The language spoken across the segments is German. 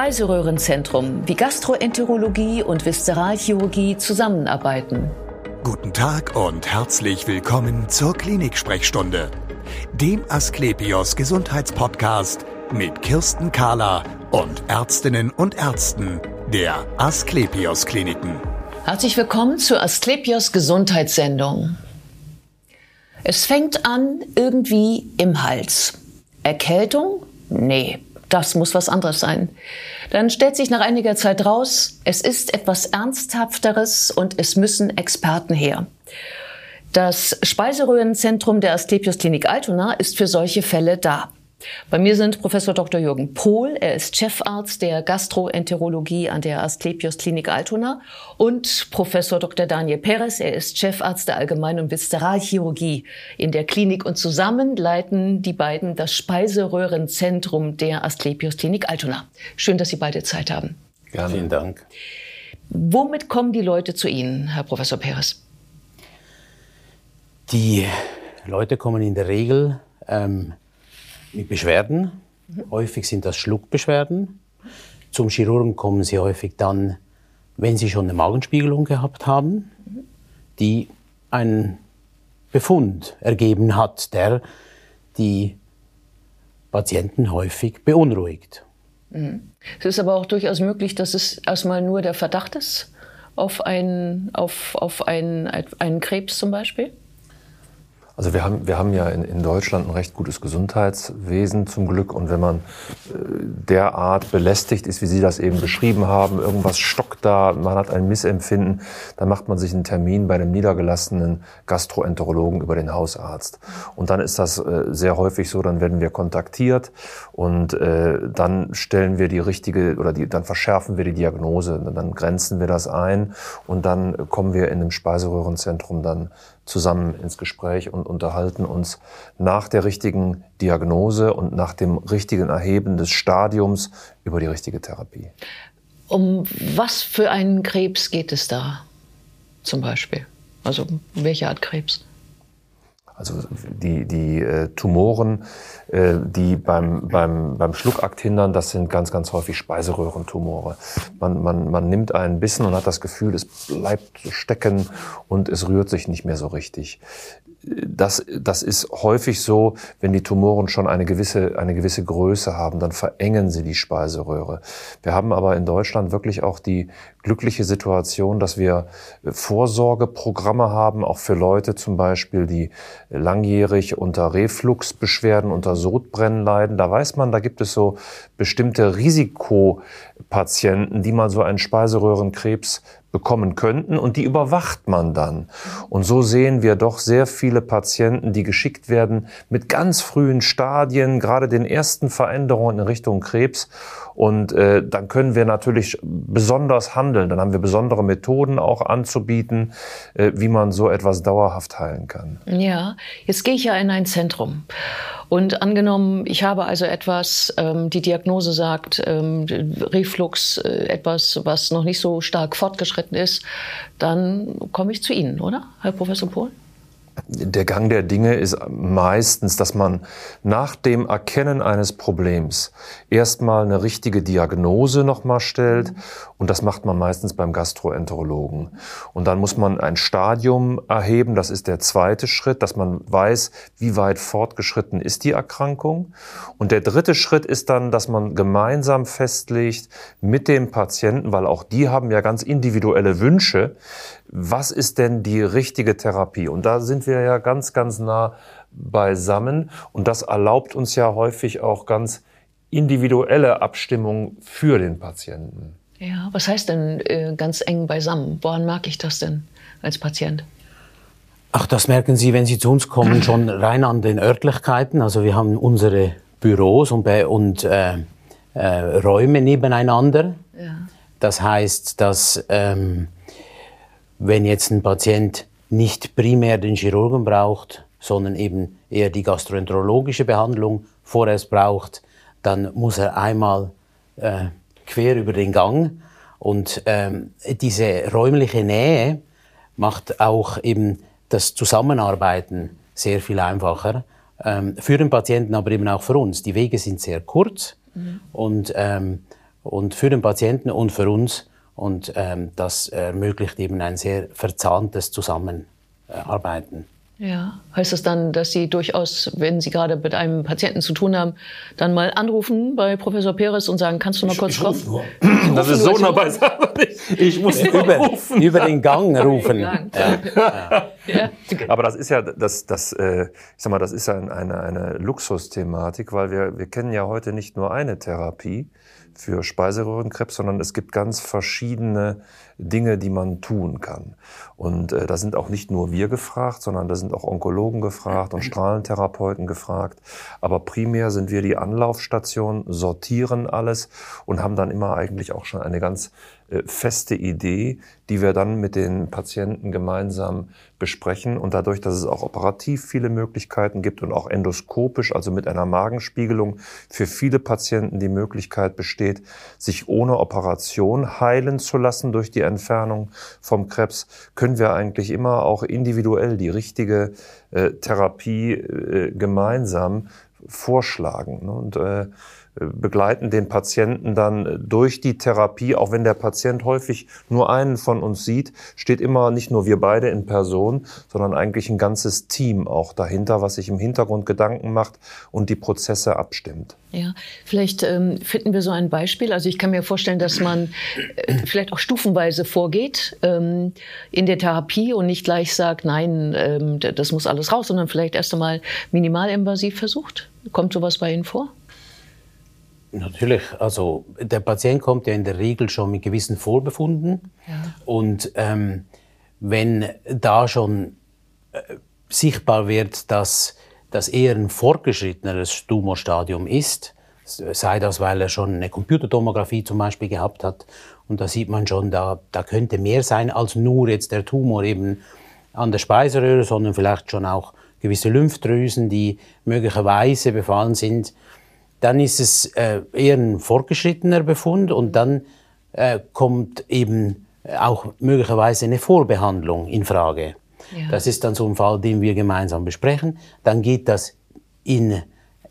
Speiseröhrenzentrum, wie Gastroenterologie und Viszeralchirurgie zusammenarbeiten. Guten Tag und herzlich willkommen zur Klinik-Sprechstunde, dem Asklepios Gesundheitspodcast mit Kirsten Kahler und Ärztinnen und Ärzten der Asklepios Kliniken. Herzlich willkommen zur Asklepios Gesundheitssendung. Es fängt an irgendwie im Hals. Erkältung? Nee, das muss was anderes sein. Dann stellt sich nach einiger Zeit raus, es ist etwas Ernsthafteres und es müssen Experten her. Das Speiseröhrenzentrum der Asklepios Klinik Altona ist für solche Fälle da. Bei mir sind Professor Dr. Jürgen Pohl, er ist Chefarzt der Gastroenterologie an der Asklepios Klinik Altona und Professor Dr. Daniel Perez, er ist Chefarzt der Allgemein- und Viszeralchirurgie in der Klinik und zusammen leiten die beiden das Speiseröhrenzentrum der Asklepios Klinik Altona. Schön, dass Sie beide Zeit haben. Gerne. Vielen Dank. Womit kommen die Leute zu Ihnen, Herr Professor Perez? Die Leute kommen in der Regel ähm, mit Beschwerden. Häufig sind das Schluckbeschwerden. Zum Chirurgen kommen sie häufig dann, wenn sie schon eine Magenspiegelung gehabt haben, die einen Befund ergeben hat, der die Patienten häufig beunruhigt. Es ist aber auch durchaus möglich, dass es erstmal nur der Verdacht ist auf einen, auf, auf einen, einen Krebs zum Beispiel. Also wir haben, wir haben ja in, in Deutschland ein recht gutes Gesundheitswesen zum Glück. Und wenn man äh, derart belästigt ist, wie Sie das eben beschrieben haben, irgendwas stockt da, man hat ein Missempfinden, dann macht man sich einen Termin bei einem niedergelassenen Gastroenterologen über den Hausarzt. Und dann ist das äh, sehr häufig so, dann werden wir kontaktiert und äh, dann stellen wir die richtige oder die, dann verschärfen wir die Diagnose, dann grenzen wir das ein und dann kommen wir in einem Speiseröhrenzentrum dann zusammen ins Gespräch und unterhalten uns nach der richtigen Diagnose und nach dem richtigen Erheben des Stadiums über die richtige Therapie. Um was für einen Krebs geht es da zum Beispiel? Also welche Art Krebs? Also die, die äh, Tumoren, äh, die beim, beim, beim Schluckakt hindern, das sind ganz, ganz häufig Speiseröhrentumore. Man, man, man nimmt einen Bissen und hat das Gefühl, es bleibt stecken und es rührt sich nicht mehr so richtig das, das ist häufig so, wenn die Tumoren schon eine gewisse, eine gewisse Größe haben, dann verengen sie die Speiseröhre. Wir haben aber in Deutschland wirklich auch die glückliche Situation, dass wir Vorsorgeprogramme haben, auch für Leute zum Beispiel, die langjährig unter Refluxbeschwerden, unter Sodbrennen leiden. Da weiß man, da gibt es so bestimmte Risikopatienten, die mal so einen Speiseröhrenkrebs bekommen könnten und die überwacht man dann. Und so sehen wir doch sehr viele Patienten, die geschickt werden mit ganz frühen Stadien, gerade den ersten Veränderungen in Richtung Krebs. Und äh, dann können wir natürlich besonders handeln. Dann haben wir besondere Methoden auch anzubieten, äh, wie man so etwas dauerhaft heilen kann. Ja, jetzt gehe ich ja in ein Zentrum. Und angenommen, ich habe also etwas, ähm, die Diagnose sagt, ähm, Reflux, äh, etwas, was noch nicht so stark fortgeschritten ist, dann komme ich zu Ihnen, oder, Herr Professor Pohl? Der Gang der Dinge ist meistens, dass man nach dem Erkennen eines Problems erstmal eine richtige Diagnose nochmal stellt. Und das macht man meistens beim Gastroenterologen. Und dann muss man ein Stadium erheben. Das ist der zweite Schritt, dass man weiß, wie weit fortgeschritten ist die Erkrankung. Und der dritte Schritt ist dann, dass man gemeinsam festlegt mit dem Patienten, weil auch die haben ja ganz individuelle Wünsche, was ist denn die richtige Therapie? Und da sind wir ja ganz, ganz nah beisammen. Und das erlaubt uns ja häufig auch ganz individuelle Abstimmung für den Patienten. Ja, was heißt denn äh, ganz eng beisammen? Woran mag ich das denn als Patient? Ach, das merken Sie, wenn Sie zu uns kommen, schon rein an den Örtlichkeiten. Also wir haben unsere Büros und, und äh, äh, Räume nebeneinander. Ja. Das heißt, dass ähm, wenn jetzt ein Patient nicht primär den Chirurgen braucht, sondern eben eher die gastroenterologische Behandlung vorerst braucht, dann muss er einmal äh, quer über den Gang. Und ähm, diese räumliche Nähe macht auch eben das Zusammenarbeiten sehr viel einfacher. Ähm, für den Patienten, aber eben auch für uns. Die Wege sind sehr kurz mhm. und ähm, und für den Patienten und für uns. Und ähm, das ermöglicht eben ein sehr verzahntes Zusammenarbeiten. Ja, heißt das dann, dass Sie durchaus, wenn Sie gerade mit einem Patienten zu tun haben, dann mal anrufen bei Professor Peres und sagen, kannst du mal kurz ich, ich kommen? Das ist so nah beisammen. Ich muss über, rufen. über den Gang rufen. Ja. Ja. Aber das ist ja, das, das, äh, ich sag mal, das ist ja eine, eine Luxusthematik, weil wir, wir kennen ja heute nicht nur eine Therapie, für Speiseröhrenkrebs, sondern es gibt ganz verschiedene Dinge, die man tun kann. Und äh, da sind auch nicht nur wir gefragt, sondern da sind auch Onkologen gefragt und Strahlentherapeuten gefragt. Aber primär sind wir die Anlaufstation, sortieren alles und haben dann immer eigentlich auch schon eine ganz äh, feste Idee, die wir dann mit den Patienten gemeinsam besprechen. Und dadurch, dass es auch operativ viele Möglichkeiten gibt und auch endoskopisch, also mit einer Magenspiegelung, für viele Patienten die Möglichkeit besteht, sich ohne Operation heilen zu lassen durch die Entfernung vom Krebs, können wir eigentlich immer auch individuell die richtige äh, Therapie äh, gemeinsam vorschlagen. Und äh, begleiten den Patienten dann durch die Therapie, auch wenn der Patient häufig nur einen von uns sieht, steht immer nicht nur wir beide in Person, sondern eigentlich ein ganzes Team auch dahinter, was sich im Hintergrund Gedanken macht und die Prozesse abstimmt. Ja, vielleicht ähm, finden wir so ein Beispiel. Also ich kann mir vorstellen, dass man äh, vielleicht auch stufenweise vorgeht ähm, in der Therapie und nicht gleich sagt, nein, ähm, das muss alles raus, sondern vielleicht erst einmal minimalinvasiv versucht. Kommt sowas bei Ihnen vor? Natürlich, also der Patient kommt ja in der Regel schon mit gewissen Vorbefunden ja. und ähm, wenn da schon äh, sichtbar wird, dass das eher ein fortgeschritteneres Tumorstadium ist, sei das, weil er schon eine Computertomographie zum Beispiel gehabt hat und da sieht man schon, da, da könnte mehr sein als nur jetzt der Tumor eben an der Speiseröhre, sondern vielleicht schon auch gewisse Lymphdrüsen, die möglicherweise befallen sind dann ist es äh, eher ein fortgeschrittener Befund und dann äh, kommt eben auch möglicherweise eine Vorbehandlung in Frage. Ja. Das ist dann so ein Fall, den wir gemeinsam besprechen. Dann geht das in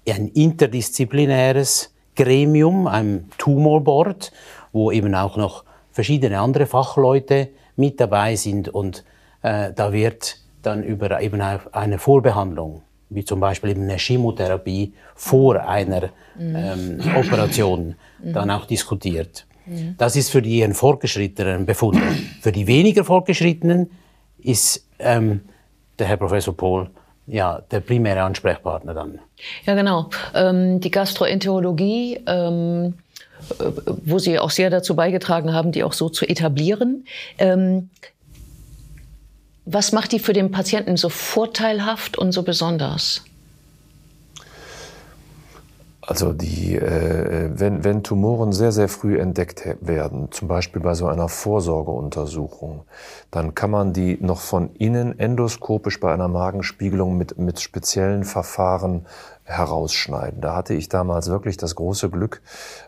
ein interdisziplinäres Gremium, ein Tumorboard, wo eben auch noch verschiedene andere Fachleute mit dabei sind und äh, da wird dann über eben eine Vorbehandlung wie zum Beispiel eben eine Chemotherapie vor einer ähm, Operation dann auch diskutiert. Das ist für die fortgeschrittenen Befund. Für die weniger fortgeschrittenen ist ähm, der Herr Professor Pohl ja, der primäre Ansprechpartner dann. Ja, genau. Ähm, die Gastroenterologie, ähm, wo Sie auch sehr dazu beigetragen haben, die auch so zu etablieren. Ähm, was macht die für den Patienten so vorteilhaft und so besonders? Also die, äh, wenn, wenn Tumoren sehr, sehr früh entdeckt werden, zum Beispiel bei so einer Vorsorgeuntersuchung, dann kann man die noch von innen endoskopisch bei einer Magenspiegelung mit, mit speziellen Verfahren herausschneiden. Da hatte ich damals wirklich das große Glück,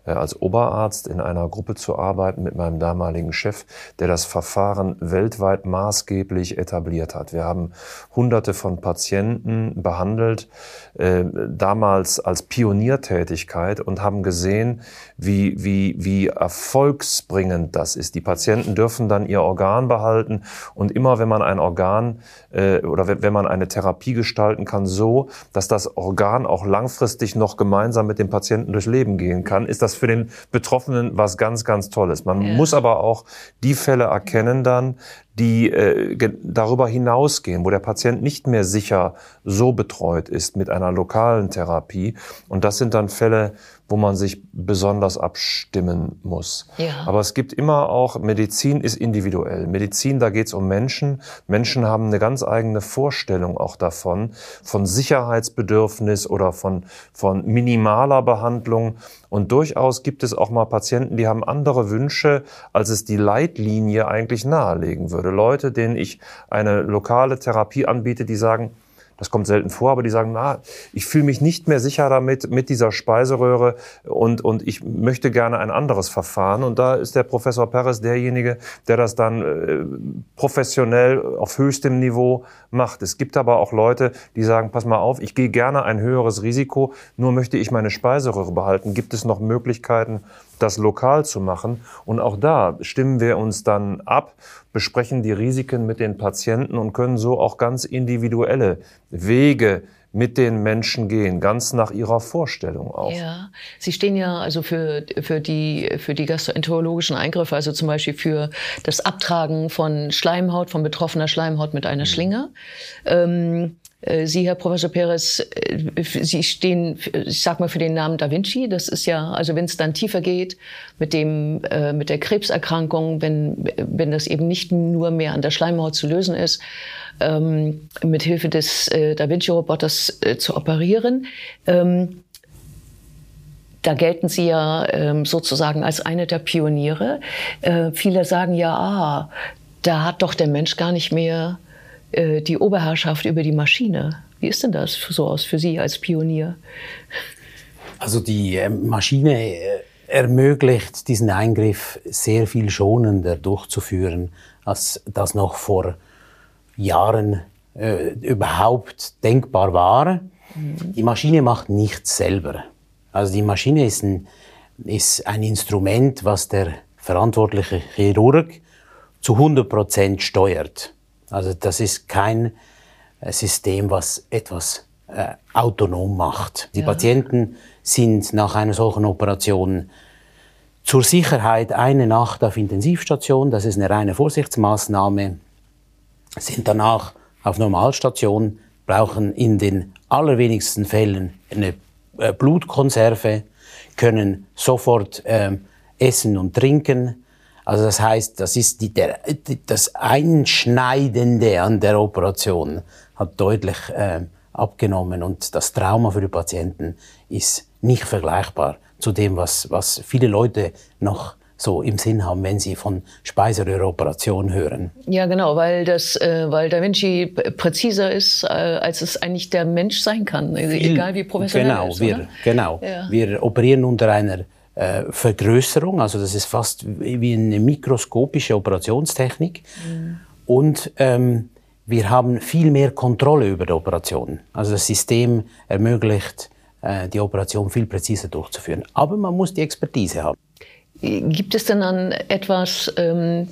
äh, als Oberarzt in einer Gruppe zu arbeiten mit meinem damaligen Chef, der das Verfahren weltweit maßgeblich etabliert hat. Wir haben hunderte von Patienten behandelt, äh, damals als Pioniertätigkeit und haben gesehen, wie, wie, wie erfolgsbringend das ist. Die Patienten dürfen dann ihr Organ behalten und immer wenn man ein Organ äh, oder wenn man eine Therapie gestalten kann, so, dass das Organ auch langfristig noch gemeinsam mit dem Patienten durchs Leben gehen kann, ist das für den Betroffenen was ganz, ganz Tolles. Man ja. muss aber auch die Fälle erkennen dann, die äh, darüber hinausgehen, wo der Patient nicht mehr sicher so betreut ist mit einer lokalen Therapie. Und das sind dann Fälle, wo man sich besonders abstimmen muss. Ja. Aber es gibt immer auch, Medizin ist individuell. Medizin, da geht es um Menschen. Menschen haben eine ganz eigene Vorstellung auch davon, von Sicherheitsbedürfnis oder von, von minimaler Behandlung. Und durchaus gibt es auch mal Patienten, die haben andere Wünsche, als es die Leitlinie eigentlich nahelegen würde. Leute, denen ich eine lokale Therapie anbiete, die sagen, das kommt selten vor, aber die sagen, na, ich fühle mich nicht mehr sicher damit, mit dieser Speiseröhre und, und ich möchte gerne ein anderes Verfahren. Und da ist der Professor Perez derjenige, der das dann äh, professionell auf höchstem Niveau macht. Es gibt aber auch Leute, die sagen, pass mal auf, ich gehe gerne ein höheres Risiko, nur möchte ich meine Speiseröhre behalten. Gibt es noch Möglichkeiten, das lokal zu machen? Und auch da stimmen wir uns dann ab, besprechen die Risiken mit den Patienten und können so auch ganz individuelle Wege mit den Menschen gehen, ganz nach ihrer Vorstellung auch. Ja, Sie stehen ja also für, für, die, für die gastroenterologischen Eingriffe, also zum Beispiel für das Abtragen von Schleimhaut, von betroffener Schleimhaut mit einer mhm. Schlinge. Ähm, äh, Sie, Herr Professor Perez, äh, Sie stehen, ich sag mal, für den Namen Da Vinci. Das ist ja, also wenn es dann tiefer geht mit dem, äh, mit der Krebserkrankung, wenn, wenn das eben nicht nur mehr an der Schleimhaut zu lösen ist, ähm, mit Hilfe des äh, Da Vinci-Roboters äh, zu operieren. Ähm, da gelten Sie ja ähm, sozusagen als eine der Pioniere. Äh, viele sagen ja, ah, da hat doch der Mensch gar nicht mehr äh, die Oberherrschaft über die Maschine. Wie ist denn das so aus für Sie als Pionier? Also die äh, Maschine äh, ermöglicht diesen Eingriff sehr viel schonender durchzuführen, als das noch vor Jahren äh, überhaupt denkbar war. Mhm. Die Maschine macht nichts selber. Also die Maschine ist ein, ist ein Instrument, was der verantwortliche Chirurg zu 100 Prozent steuert. Also das ist kein äh, System, was etwas äh, autonom macht. Die ja. Patienten sind nach einer solchen Operation zur Sicherheit eine Nacht auf Intensivstation. Das ist eine reine Vorsichtsmaßnahme. Sind danach auf Normalstation, brauchen in den allerwenigsten Fällen eine äh, Blutkonserve, können sofort äh, essen und trinken, also das heißt, das ist die, der, das Einschneidende an der Operation hat deutlich äh, abgenommen und das Trauma für die Patienten ist nicht vergleichbar zu dem, was, was viele Leute noch so im Sinn haben, wenn sie von Speiseröhreoperation hören. Ja, genau, weil das, äh, weil Da Vinci präziser ist, äh, als es eigentlich der Mensch sein kann, Viel, egal wie professionell genau, ist. Wir, genau, ja. wir operieren unter einer Vergrößerung, also das ist fast wie eine mikroskopische Operationstechnik. Mhm. Und ähm, wir haben viel mehr Kontrolle über die Operation. Also das System ermöglicht, äh, die Operation viel präziser durchzuführen. Aber man muss die Expertise haben. Gibt es denn dann etwas, ähm,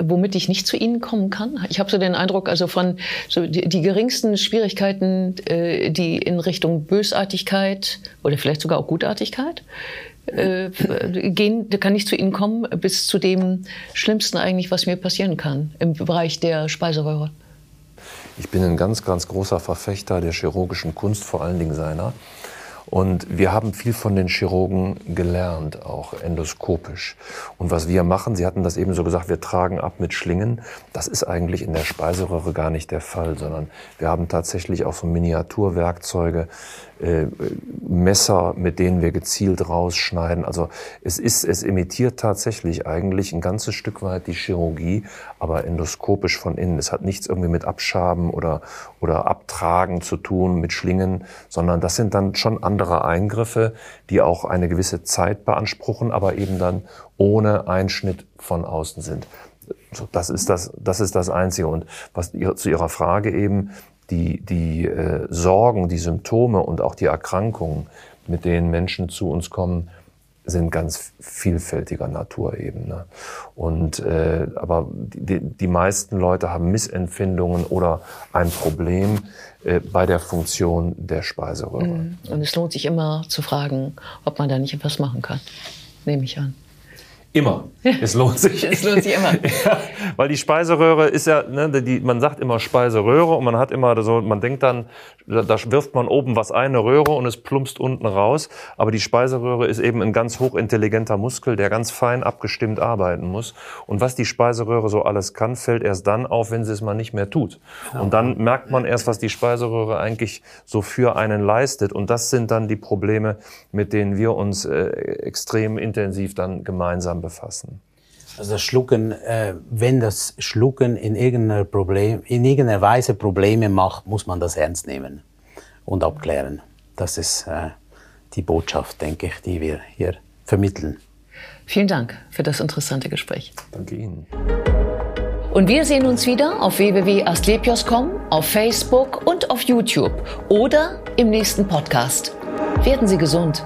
womit ich nicht zu Ihnen kommen kann? Ich habe so den Eindruck, also von so die, die geringsten Schwierigkeiten, äh, die in Richtung Bösartigkeit oder vielleicht sogar auch Gutartigkeit äh, gehen, da kann ich zu Ihnen kommen, bis zu dem Schlimmsten eigentlich, was mir passieren kann im Bereich der Speiseröhre. Ich bin ein ganz, ganz großer Verfechter der chirurgischen Kunst, vor allen Dingen seiner. Und wir haben viel von den Chirurgen gelernt, auch endoskopisch. Und was wir machen, Sie hatten das eben so gesagt, wir tragen ab mit Schlingen. Das ist eigentlich in der Speiseröhre gar nicht der Fall, sondern wir haben tatsächlich auch so Miniaturwerkzeuge, äh, Messer, mit denen wir gezielt rausschneiden. Also es ist, es imitiert tatsächlich eigentlich ein ganzes Stück weit die Chirurgie, aber endoskopisch von innen. Es hat nichts irgendwie mit Abschaben oder, oder Abtragen zu tun, mit Schlingen, sondern das sind dann schon andere Eingriffe, die auch eine gewisse Zeit beanspruchen, aber eben dann ohne Einschnitt von außen sind. So, das ist das, das ist das Einzige. Und was zu Ihrer Frage eben, die, die äh, Sorgen, die Symptome und auch die Erkrankungen, mit denen Menschen zu uns kommen, sind ganz vielfältiger Natur eben. Ne? Und äh, aber die, die meisten Leute haben Missempfindungen oder ein Problem äh, bei der Funktion der Speiseröhre. Mhm. Und es lohnt sich immer zu fragen, ob man da nicht etwas machen kann. Nehme ich an. Immer. Es lohnt sich. es lohnt sich immer. ja, weil die Speiseröhre ist ja, ne, die, man sagt immer Speiseröhre und man hat immer so, man denkt dann, da, da wirft man oben was ein, eine Röhre und es plumpst unten raus. Aber die Speiseröhre ist eben ein ganz hochintelligenter Muskel, der ganz fein abgestimmt arbeiten muss. Und was die Speiseröhre so alles kann, fällt erst dann auf, wenn sie es mal nicht mehr tut. Und dann merkt man erst, was die Speiseröhre eigentlich so für einen leistet. Und das sind dann die Probleme, mit denen wir uns äh, extrem intensiv dann gemeinsam befassen. Also das Schlucken, äh, wenn das Schlucken in irgendeiner, Problem, in irgendeiner Weise Probleme macht, muss man das ernst nehmen und abklären. Das ist äh, die Botschaft, denke ich, die wir hier vermitteln. Vielen Dank für das interessante Gespräch. Danke Ihnen. Und wir sehen uns wieder auf www.astlepios.com, auf Facebook und auf YouTube oder im nächsten Podcast. Werden Sie gesund.